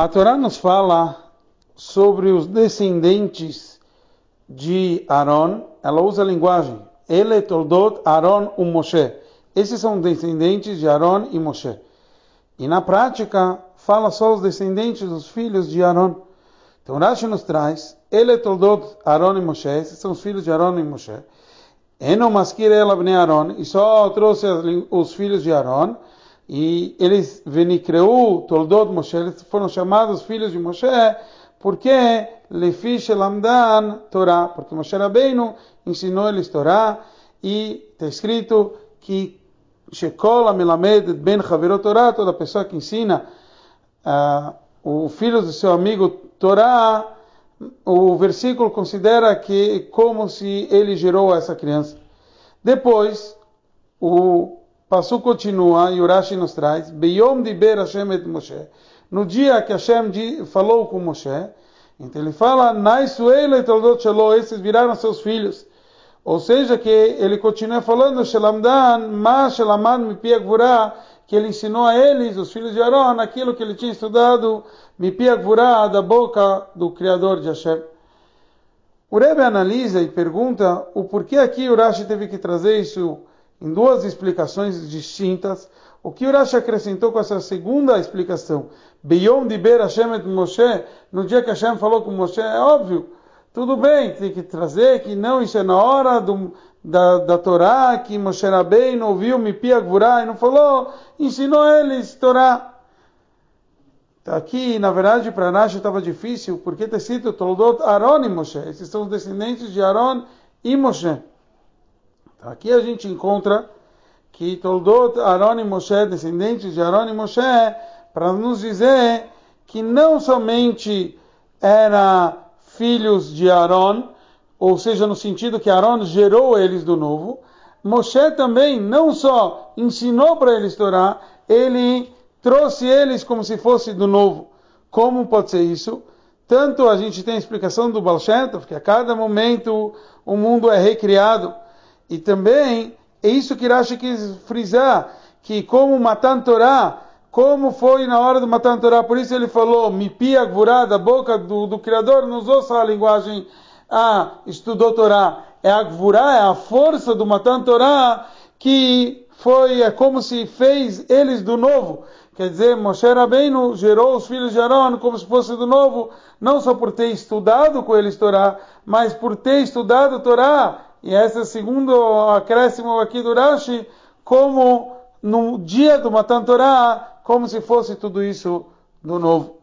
A Torá nos fala sobre os descendentes de Aaron. Ela usa a linguagem Ele toldot Aaron e Moshe. Esses são descendentes de Aaron e Moshe. E na prática, fala só os descendentes dos filhos de Aaron. Então Rashi nos traz Ele toldot Aaron e Moshe. Esses são os filhos de Aaron e Moshe. Eno maskir ela Aaron. E só trouxe os filhos de Aaron e eles venicreu Toldot Moshe, eles foram chamados filhos de Moshe, porque Lefish Lamdan Torá, porque Moshe Rabbeinu ensinou eles Torá, e está escrito que Shekol Amelamed Ben Chaverot Torá, toda pessoa que ensina uh, o filho do seu amigo Torá, o versículo considera que como se ele gerou essa criança. Depois, o Passo continua e Urashi nos traz, Beyom diber Hashem et Moshe. No dia que Hashem falou com Moshe, então ele fala, Naisuele toldot shelo, esses viraram seus filhos. Ou seja, que ele continua falando, Shelamdan, ma Shelamad mipi agvura, que ele ensinou a eles, os filhos de Aaron, aquilo que ele tinha estudado, mipi agvura, da boca do Criador de Hashem. O Rebbe analisa e pergunta o porquê aqui Urashi teve que trazer isso em duas explicações distintas. O que Urash acrescentou com essa segunda explicação? Beyom diber Hashem et Moshe, no dia que Hashem falou com Moshe, é óbvio, tudo bem, tem que trazer que não, isso é na hora do, da, da Torá, que Moshe não ouviu Mipi Gvurá e não falou, ensinou eles Torá. Então, aqui, na verdade, para Rashi estava difícil, porque está escrito Toldot Aaron e Moshe. Esses são os descendentes de Aaron e Moshe. Aqui a gente encontra que Toldot Aaron e Moshe, descendentes de Aaron e Moshe, para nos dizer que não somente eram filhos de Aaron, ou seja, no sentido que Aaron gerou eles do novo, Moshe também não só ensinou para eles Torá, ele trouxe eles como se fosse do novo. Como pode ser isso? Tanto a gente tem a explicação do Baal que a cada momento o mundo é recriado. E também é isso que Rashi quis frisar, que como Matan Torá, como foi na hora do Matan Torá, por isso ele falou, Mipi Agvurá, da boca do, do Criador, não usou só a linguagem, ah, estudou Torá, é Agvurá, é a força do Matan Torá, que foi, é como se fez eles do novo. Quer dizer, Moshe Rabbeinu gerou os filhos de Aaron como se fosse do novo, não só por ter estudado com eles Torá, mas por ter estudado Torá e esse é o segundo acréscimo aqui do Rashi, como no dia do Matan Torah, como se fosse tudo isso do novo.